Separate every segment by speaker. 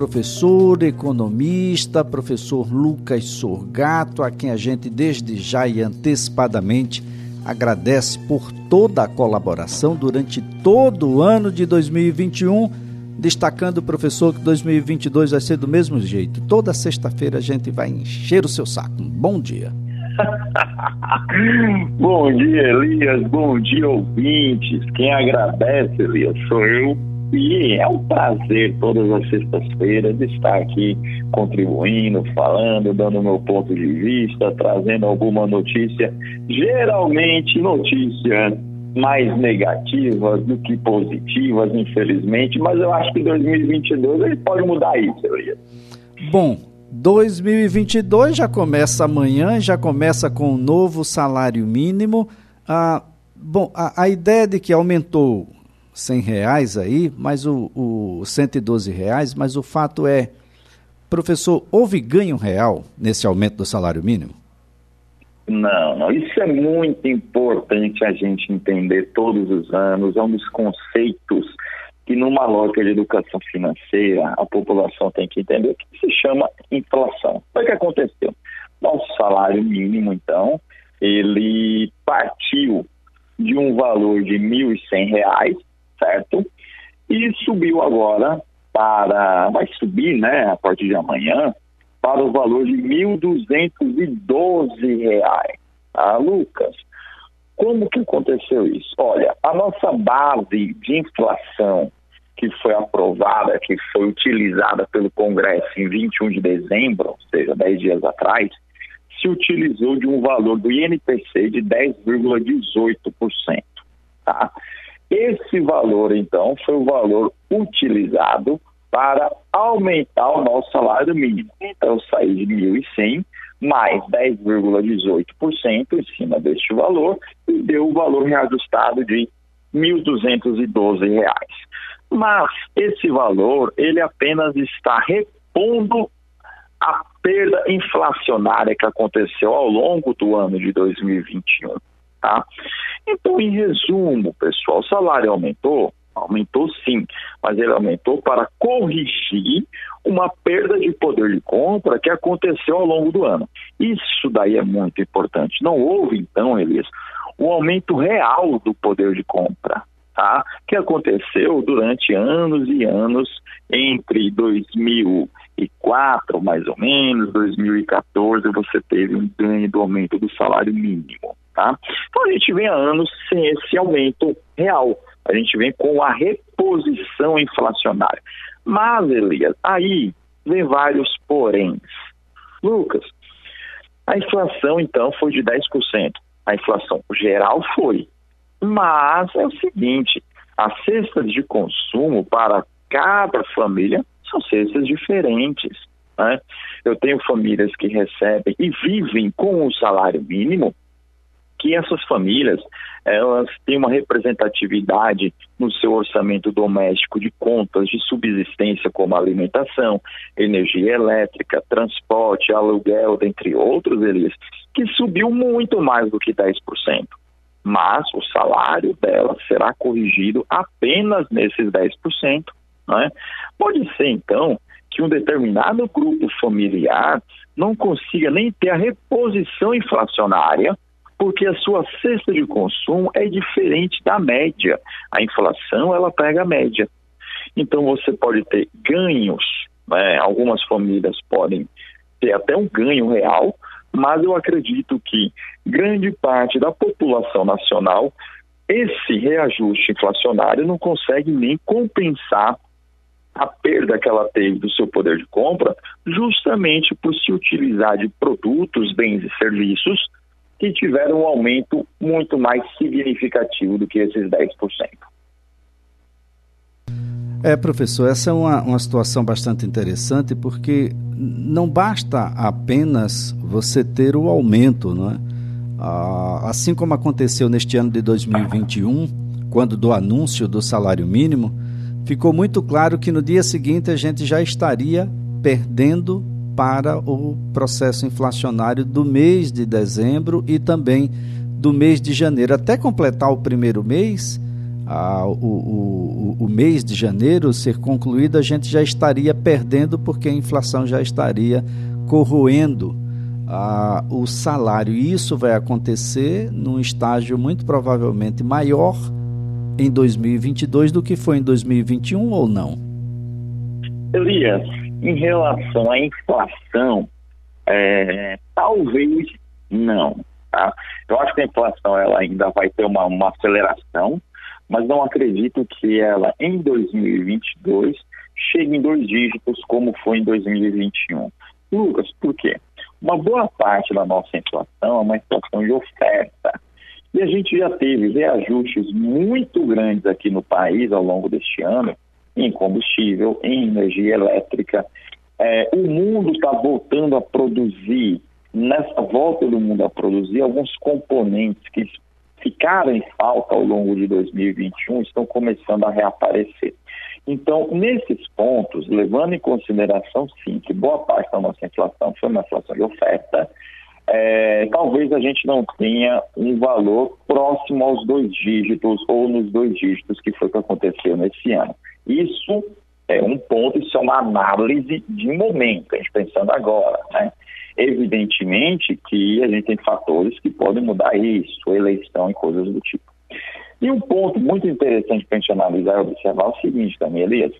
Speaker 1: professor, economista, professor Lucas Sorgato, a quem a gente desde já e antecipadamente agradece por toda a colaboração durante todo o ano de 2021, destacando o professor que 2022 vai ser do mesmo jeito. Toda sexta-feira a gente vai encher o seu saco. Bom dia.
Speaker 2: bom dia, Elias. Bom dia, ouvintes. Quem agradece, Elias, sou eu. E é um prazer todas as sextas-feiras estar aqui contribuindo, falando, dando meu ponto de vista, trazendo alguma notícia, geralmente notícias mais negativas do que positivas, infelizmente, mas eu acho que 2022 ele pode mudar isso, Elias.
Speaker 1: Bom, 2022 já começa amanhã, já começa com um novo salário mínimo. Ah, bom, a, a, ideia de que aumentou 100 reais aí, mas o, o 112 reais, mas o fato é, professor, houve ganho real nesse aumento do salário mínimo?
Speaker 2: Não, não. Isso é muito importante a gente entender todos os anos. É um dos conceitos que numa lógica de educação financeira a população tem que entender que se chama inflação. O que aconteceu? Nosso salário mínimo, então, ele partiu de um valor de R$ 1.100, certo? E subiu agora para, vai subir, né, a partir de amanhã, para o valor de R$ 1.212. Ah, Lucas, como que aconteceu isso? Olha, a nossa base de inflação que foi aprovada, que foi utilizada pelo Congresso em 21 de dezembro, ou seja, 10 dias atrás, se utilizou de um valor do INPC de 10,18%. Tá? Esse valor, então, foi o valor utilizado para aumentar o nosso salário mínimo. Então, eu saí de 1.100 mais 10,18% em cima deste valor e deu o valor reajustado de R$ 1.212. Mas esse valor, ele apenas está repondo a perda inflacionária que aconteceu ao longo do ano de 2021, tá? Então, em resumo, pessoal, o salário aumentou? Aumentou sim, mas ele aumentou para corrigir uma perda de poder de compra que aconteceu ao longo do ano. Isso daí é muito importante. Não houve, então, Elias, o aumento real do poder de compra tá? que aconteceu durante anos e anos, entre 2004, mais ou menos, 2014, você teve um ganho do aumento do salário mínimo. Tá? Então a gente vem há anos sem esse aumento real, a gente vem com a reposição inflacionária. Mas, Elias, aí vem vários poréns. Lucas, a inflação então foi de 10%. A inflação geral foi, mas é o seguinte: as cestas de consumo para cada família são cestas diferentes. Né? Eu tenho famílias que recebem e vivem com o salário mínimo, que essas famílias elas têm uma representatividade no seu orçamento doméstico de contas de subsistência como alimentação, energia elétrica, transporte, aluguel, dentre outros, Elias, que subiu muito mais do que 10% mas o salário dela será corrigido apenas nesses 10%. Né? Pode ser, então, que um determinado grupo familiar não consiga nem ter a reposição inflacionária, porque a sua cesta de consumo é diferente da média. A inflação, ela pega a média. Então, você pode ter ganhos, né? algumas famílias podem ter até um ganho real, mas eu acredito que grande parte da população nacional, esse reajuste inflacionário não consegue nem compensar a perda que ela teve do seu poder de compra, justamente por se utilizar de produtos, bens e serviços que tiveram um aumento muito mais significativo do que esses 10%.
Speaker 1: É, professor, essa é uma, uma situação bastante interessante porque não basta apenas você ter o aumento, não é? Ah, assim como aconteceu neste ano de 2021, quando do anúncio do salário mínimo, ficou muito claro que no dia seguinte a gente já estaria perdendo para o processo inflacionário do mês de dezembro e também do mês de janeiro. Até completar o primeiro mês, o, o, o mês de janeiro ser concluído, a gente já estaria perdendo porque a inflação já estaria corroendo ah, o salário. E isso vai acontecer num estágio muito provavelmente maior em 2022 do que foi em 2021 ou não?
Speaker 2: Elias, em relação à inflação, é, talvez não. Tá? Eu acho que a inflação ela ainda vai ter uma, uma aceleração, mas não acredito que ela, em 2022, chegue em dois dígitos como foi em 2021. Lucas, por quê? Uma boa parte da nossa inflação é uma inflação de oferta. E a gente já teve reajustes muito grandes aqui no país ao longo deste ano, em combustível, em energia elétrica. É, o mundo está voltando a produzir, nessa volta do mundo a produzir, alguns componentes que ficaram em falta ao longo de 2021 estão começando a reaparecer. Então, nesses pontos, levando em consideração, sim, que boa parte da nossa inflação foi uma inflação de oferta, é, talvez a gente não tenha um valor próximo aos dois dígitos ou nos dois dígitos que foi o que aconteceu nesse ano. Isso é um ponto, isso é uma análise de momento, a gente pensando agora, né? Evidentemente que a gente tem fatores que podem mudar isso, eleição e coisas do tipo. E um ponto muito interessante para a gente analisar e observar é o seguinte também, Elias.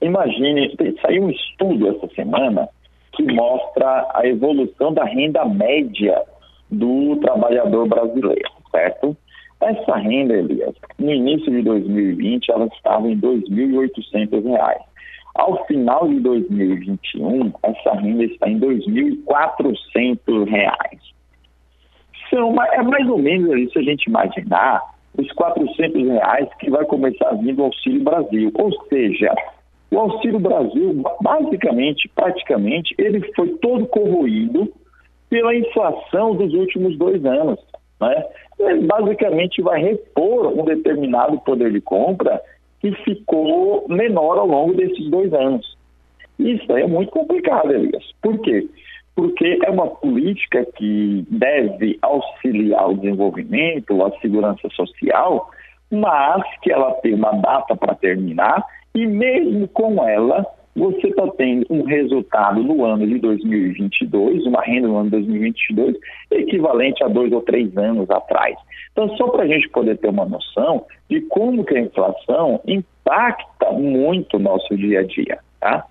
Speaker 2: Imagine, saiu um estudo essa semana que mostra a evolução da renda média do trabalhador brasileiro, certo? Essa renda, Elias, no início de 2020, ela estava em R$ 2.800. Ao final de 2021, essa renda está em R$ 2.400. São, é mais ou menos se a gente imaginar, os 400 reais que vai começar a vir do Auxílio Brasil. Ou seja, o Auxílio Brasil, basicamente, praticamente, ele foi todo corroído pela inflação dos últimos dois anos. Né? Ele basicamente vai repor um determinado poder de compra que ficou menor ao longo desses dois anos. Isso é muito complicado, Elias. Por quê? Porque é uma política que deve auxiliar o desenvolvimento, a segurança social, mas que ela tem uma data para terminar e mesmo com ela, você está tendo um resultado no ano de 2022, uma renda no ano de 2022, equivalente a dois ou três anos atrás. Então, só para a gente poder ter uma noção de como que a inflação impacta muito o nosso dia a dia. Tá?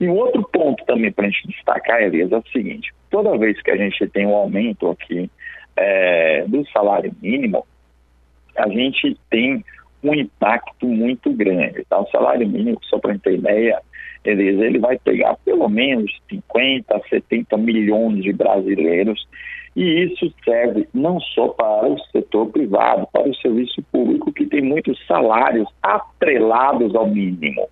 Speaker 2: E um outro ponto também para a gente destacar, Elias, é o seguinte: toda vez que a gente tem um aumento aqui é, do salário mínimo, a gente tem um impacto muito grande. Tá? O salário mínimo, só para ter ideia, ele, vai pegar pelo menos 50, 70 milhões de brasileiros e isso serve não só para o setor privado, para o serviço público, que tem muitos salários atrelados ao mínimo.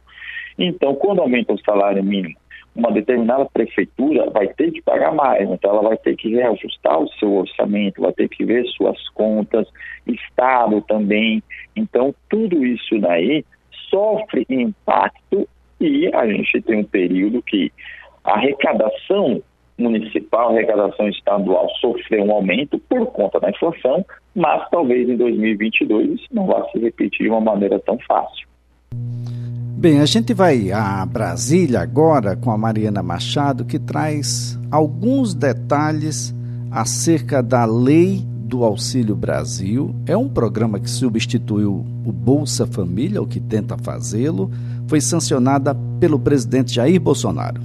Speaker 2: Então, quando aumenta o salário mínimo, uma determinada prefeitura vai ter que pagar mais, então ela vai ter que reajustar o seu orçamento, vai ter que ver suas contas, Estado também. Então, tudo isso daí sofre impacto e a gente tem um período que a arrecadação municipal, a arrecadação estadual sofreu um aumento por conta da inflação, mas talvez em 2022 isso não vá se repetir de uma maneira tão fácil.
Speaker 1: Bem, a gente vai a Brasília agora com a Mariana Machado, que traz alguns detalhes acerca da lei do Auxílio Brasil. É um programa que substituiu o Bolsa Família, o que tenta fazê-lo. Foi sancionada pelo presidente Jair Bolsonaro.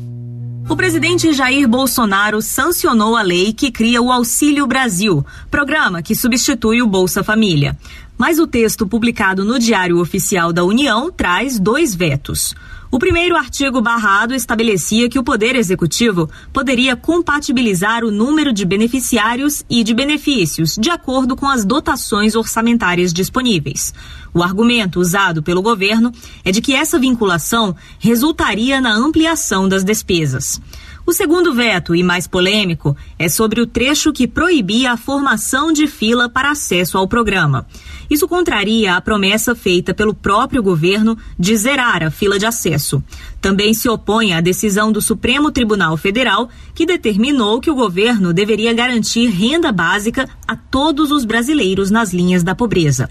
Speaker 3: O presidente Jair Bolsonaro sancionou a lei que cria o Auxílio Brasil, programa que substitui o Bolsa Família. Mas o texto publicado no Diário Oficial da União traz dois vetos. O primeiro artigo barrado estabelecia que o Poder Executivo poderia compatibilizar o número de beneficiários e de benefícios de acordo com as dotações orçamentárias disponíveis. O argumento usado pelo governo é de que essa vinculação resultaria na ampliação das despesas. O segundo veto, e mais polêmico, é sobre o trecho que proibia a formação de fila para acesso ao programa. Isso contraria a promessa feita pelo próprio governo de zerar a fila de acesso. Também se opõe à decisão do Supremo Tribunal Federal, que determinou que o governo deveria garantir renda básica a todos os brasileiros nas linhas da pobreza.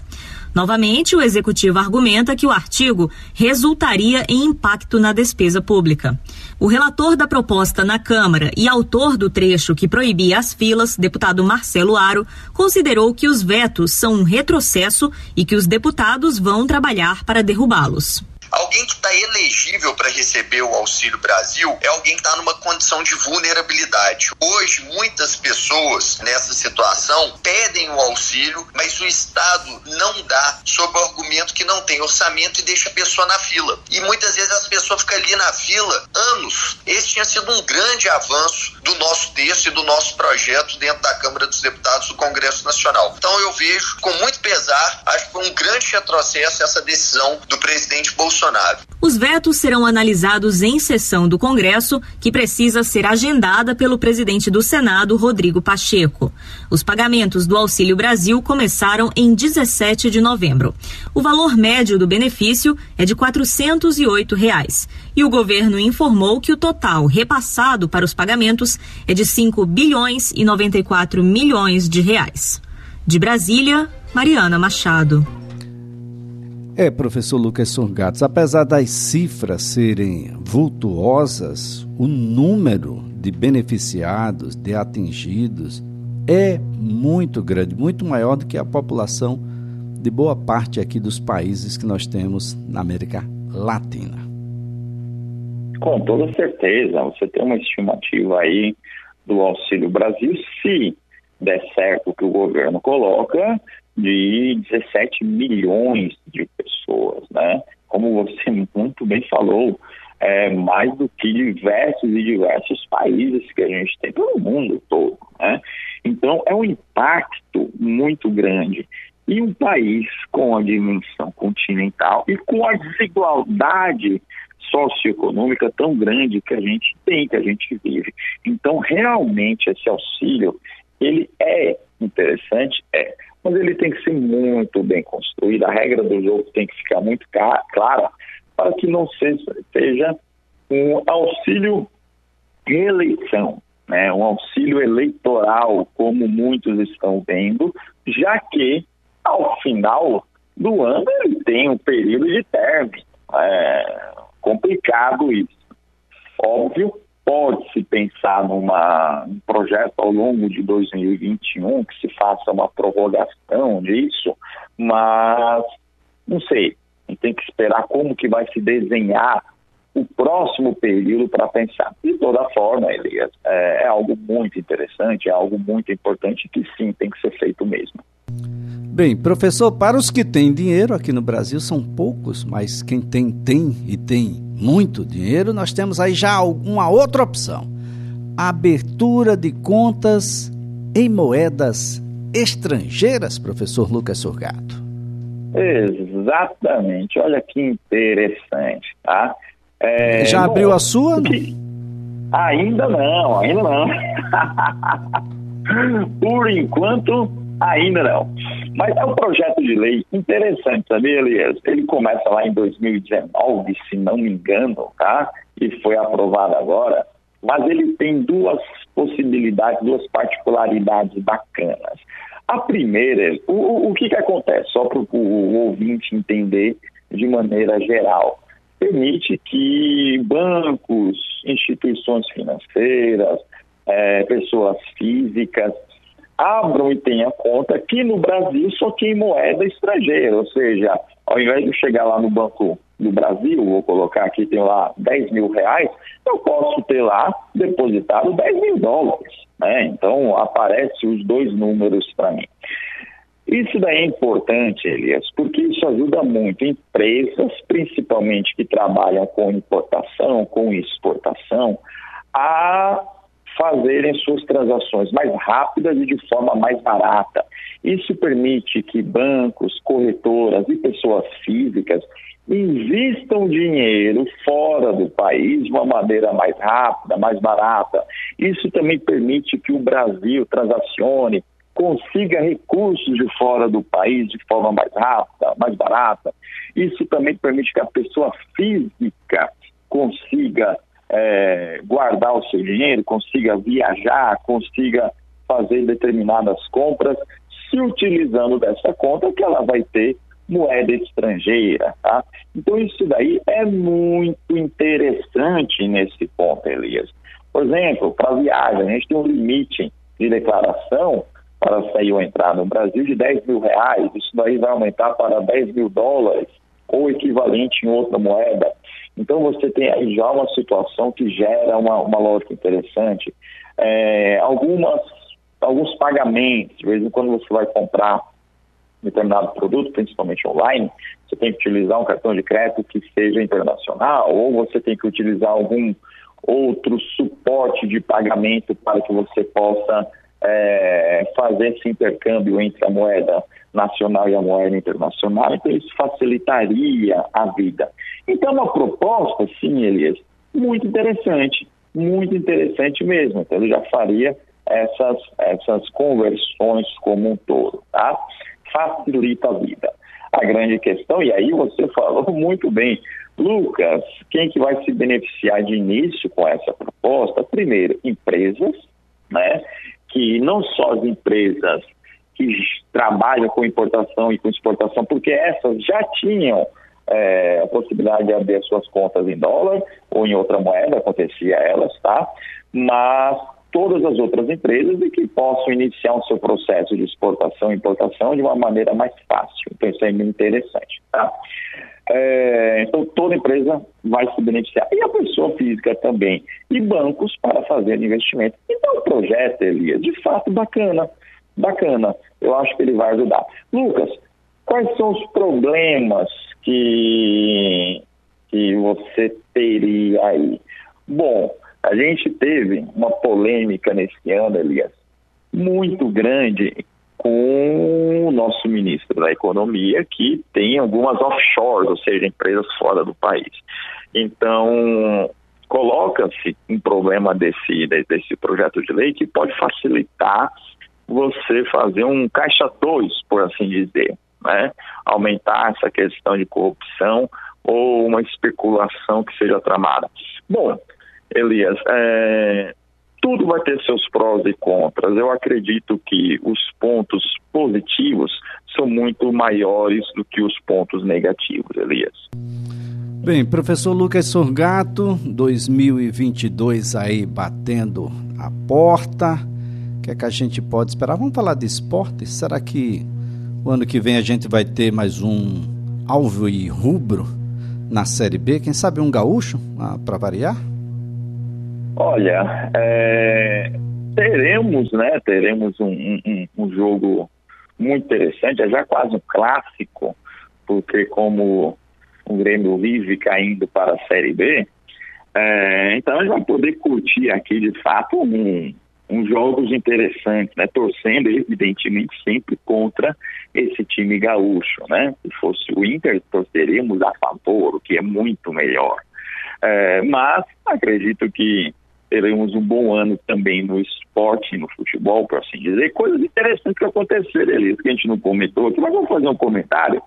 Speaker 3: Novamente, o executivo argumenta que o artigo resultaria em impacto na despesa pública. O relator da proposta na Câmara e autor do trecho que proibia as filas, deputado Marcelo Aro, considerou que os vetos são um retrocesso e que os deputados vão trabalhar para derrubá-los.
Speaker 4: Alguém que está elegível para receber o Auxílio Brasil é alguém que está numa condição de vulnerabilidade. Hoje, muitas pessoas nessa situação pedem o auxílio, mas o Estado não dá, sob o argumento que não tem orçamento e deixa a pessoa na fila. E muitas vezes as pessoas ficam ali na fila anos. Esse tinha sido um grande avanço do nosso texto e do nosso projeto dentro da Câmara dos Deputados do Congresso Nacional. Então eu vejo com muito pesar, acho que foi um grande retrocesso essa decisão do presidente Bolsonaro
Speaker 3: Os vetos serão analisados em sessão do Congresso, que precisa ser agendada pelo presidente do Senado, Rodrigo Pacheco. Os pagamentos do Auxílio Brasil começaram em 17 de novembro. O valor médio do benefício é de 408 reais. E o governo informou que o total repassado para os pagamentos é de 5 bilhões e 94 milhões de reais. De Brasília, Mariana Machado.
Speaker 1: É, professor Lucas Sorgatos, apesar das cifras serem vultuosas, o número de beneficiados, de atingidos, é muito grande, muito maior do que a população de boa parte aqui dos países que nós temos na América Latina.
Speaker 2: Com toda certeza, você tem uma estimativa aí do Auxílio Brasil, se der certo o que o governo coloca, de 17 milhões de pessoas, né? Como você muito bem falou, é mais do que diversos e diversos países que a gente tem pelo mundo todo, né? Então é um impacto muito grande. E um país com a dimensão continental e com a desigualdade socioeconômica tão grande que a gente tem, que a gente vive. Então, realmente, esse auxílio, ele é interessante, é, mas ele tem que ser muito bem construído, a regra do jogo tem que ficar muito clara para que não seja, um auxílio reeleição, né, um auxílio eleitoral, como muitos estão vendo, já que ao final do ano ele tem um período de término. É complicado isso. Óbvio pode-se pensar num projeto ao longo de 2021 que se faça uma prorrogação disso, mas não sei, a gente tem que esperar como que vai se desenhar o próximo período para pensar. De toda forma, Elias, é, é algo muito interessante, é algo muito importante que sim tem que ser feito mesmo.
Speaker 1: Bem, professor, para os que têm dinheiro aqui no Brasil são poucos, mas quem tem, tem e tem muito dinheiro, nós temos aí já uma outra opção: abertura de contas em moedas estrangeiras, professor Lucas Surgato.
Speaker 2: Exatamente, olha que interessante, tá?
Speaker 1: É, já bom, abriu a sua?
Speaker 2: Que... Ainda não, ainda não. Por enquanto, ainda não. Mas é um projeto de lei interessante, sabia, Elias? Ele começa lá em 2019, se não me engano, tá? E foi aprovado agora. Mas ele tem duas possibilidades, duas particularidades bacanas. A primeira, o, o que, que acontece? Só para o ouvinte entender de maneira geral. Permite que bancos, instituições financeiras, é, pessoas físicas abram e tenham conta aqui no Brasil só que em moeda estrangeira, ou seja, ao invés de chegar lá no Banco do Brasil, vou colocar aqui, tem lá 10 mil reais, eu posso ter lá depositado 10 mil dólares. Né? Então, aparece os dois números para mim. Isso daí é importante, Elias, porque isso ajuda muito empresas, principalmente que trabalham com importação, com exportação, a fazerem suas transações mais rápidas e de forma mais barata. Isso permite que bancos, corretoras e pessoas físicas invistam dinheiro fora do país de uma maneira mais rápida, mais barata. Isso também permite que o Brasil transacione, consiga recursos de fora do país de forma mais rápida, mais barata. Isso também permite que a pessoa física consiga é, guardar o seu dinheiro, consiga viajar, consiga fazer determinadas compras, se utilizando dessa conta que ela vai ter moeda estrangeira, tá? Então isso daí é muito interessante nesse ponto, Elias. Por exemplo, para viagem, a gente tem um limite de declaração para sair ou entrar no Brasil de 10 mil reais, isso daí vai aumentar para 10 mil dólares ou equivalente em outra moeda. Então você tem aí já uma situação que gera uma, uma lógica interessante. É, algumas, alguns pagamentos, de vez em quando você vai comprar determinado produto, principalmente online, você tem que utilizar um cartão de crédito que seja internacional, ou você tem que utilizar algum outro suporte de pagamento para que você possa é, fazer esse intercâmbio entre a moeda nacional e a moeda internacional, então isso facilitaria a vida. Então, uma proposta, sim, Elias, muito interessante, muito interessante mesmo. Então, ele já faria essas, essas conversões como um todo, tá? Facilita a vida. A grande questão, e aí você falou muito bem, Lucas, quem que vai se beneficiar de início com essa proposta? Primeiro, empresas, né? Que não só as empresas que trabalham com importação e com exportação, porque essas já tinham é, a possibilidade de abrir as suas contas em dólar ou em outra moeda, acontecia elas, tá? Mas todas as outras empresas e que possam iniciar o seu processo de exportação e importação de uma maneira mais fácil. Então, isso é muito interessante, tá? É, então, toda empresa vai se beneficiar. E a pessoa física também. E bancos para fazer investimento. Então, o projeto, Elias, de fato, bacana bacana. Eu acho que ele vai ajudar. Lucas, quais são os problemas que, que você teria aí? Bom, a gente teve uma polêmica nesse ano, Elias, muito grande com o nosso ministro da Economia, que tem algumas offshores, ou seja, empresas fora do país. Então, coloca-se um problema desse, desse projeto de lei que pode facilitar você fazer um caixa dois, por assim dizer, né? Aumentar essa questão de corrupção ou uma especulação que seja tramada. Bom, Elias, é, tudo vai ter seus prós e contras. Eu acredito que os pontos positivos são muito maiores do que os pontos negativos, Elias.
Speaker 1: Bem, professor Lucas Sorgato, 2022 aí batendo a porta que é que a gente pode esperar? Vamos falar de esporte? Será que o ano que vem a gente vai ter mais um alvo e rubro na Série B? Quem sabe um gaúcho ah, para variar?
Speaker 2: Olha, é, teremos, né? Teremos um, um, um, jogo muito interessante, é já quase um clássico, porque como o Grêmio vive caindo para a Série B, é, então a gente vai poder curtir aqui de fato um, uns jogos interessantes, né? Torcendo, evidentemente, sempre contra esse time gaúcho, né? Se fosse o Inter, torceríamos a favor, o que é muito melhor. É, mas acredito que teremos um bom ano também no esporte, no futebol, por assim dizer. Coisas interessantes que aconteceram ali, que a gente não comentou aqui, mas vamos fazer um comentário.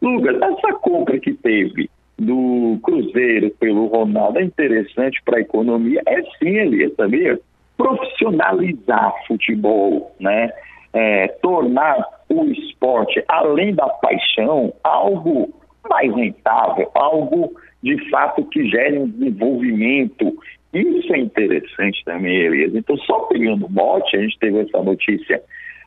Speaker 2: Lucas, essa compra que teve do Cruzeiro pelo Ronaldo é interessante para a economia? É sim, Elias, sabia? Profissionalizar futebol, né? É, tornar o esporte, além da paixão, algo mais rentável, algo de fato que gere um desenvolvimento. Isso é interessante também, Elias. Então, só pegando o bote, a gente teve essa notícia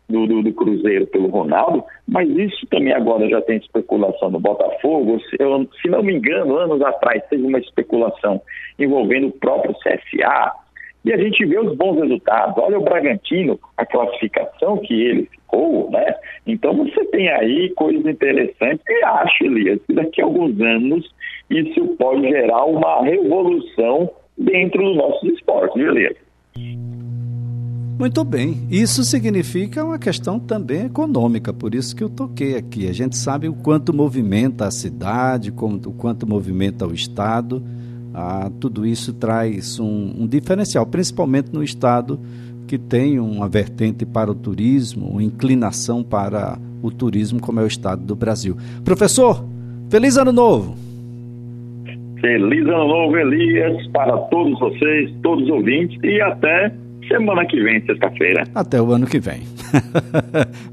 Speaker 2: do, do, do, Cruzeiro pelo Ronaldo, mas isso também agora já tem especulação no Botafogo. Se, eu, se não me engano, anos atrás teve uma especulação envolvendo o próprio CSA, e a gente vê os bons resultados. Olha o Bragantino, a classificação que ele ficou, né? Então você tem aí coisas interessantes e acho, Elias, que daqui a alguns anos isso pode gerar uma revolução dentro dos nossos esportes, viu, Elias?
Speaker 1: Muito bem. Isso significa uma questão também econômica, por isso que eu toquei aqui. A gente sabe o quanto movimenta a cidade, o quanto movimenta o Estado ah, tudo isso traz um, um diferencial, principalmente no estado que tem uma vertente para o turismo, uma inclinação para o turismo, como é o estado do Brasil. Professor, feliz ano novo!
Speaker 2: Feliz ano novo, Elias, para todos vocês, todos os ouvintes, e até semana que vem, sexta-feira.
Speaker 1: Até o ano que vem.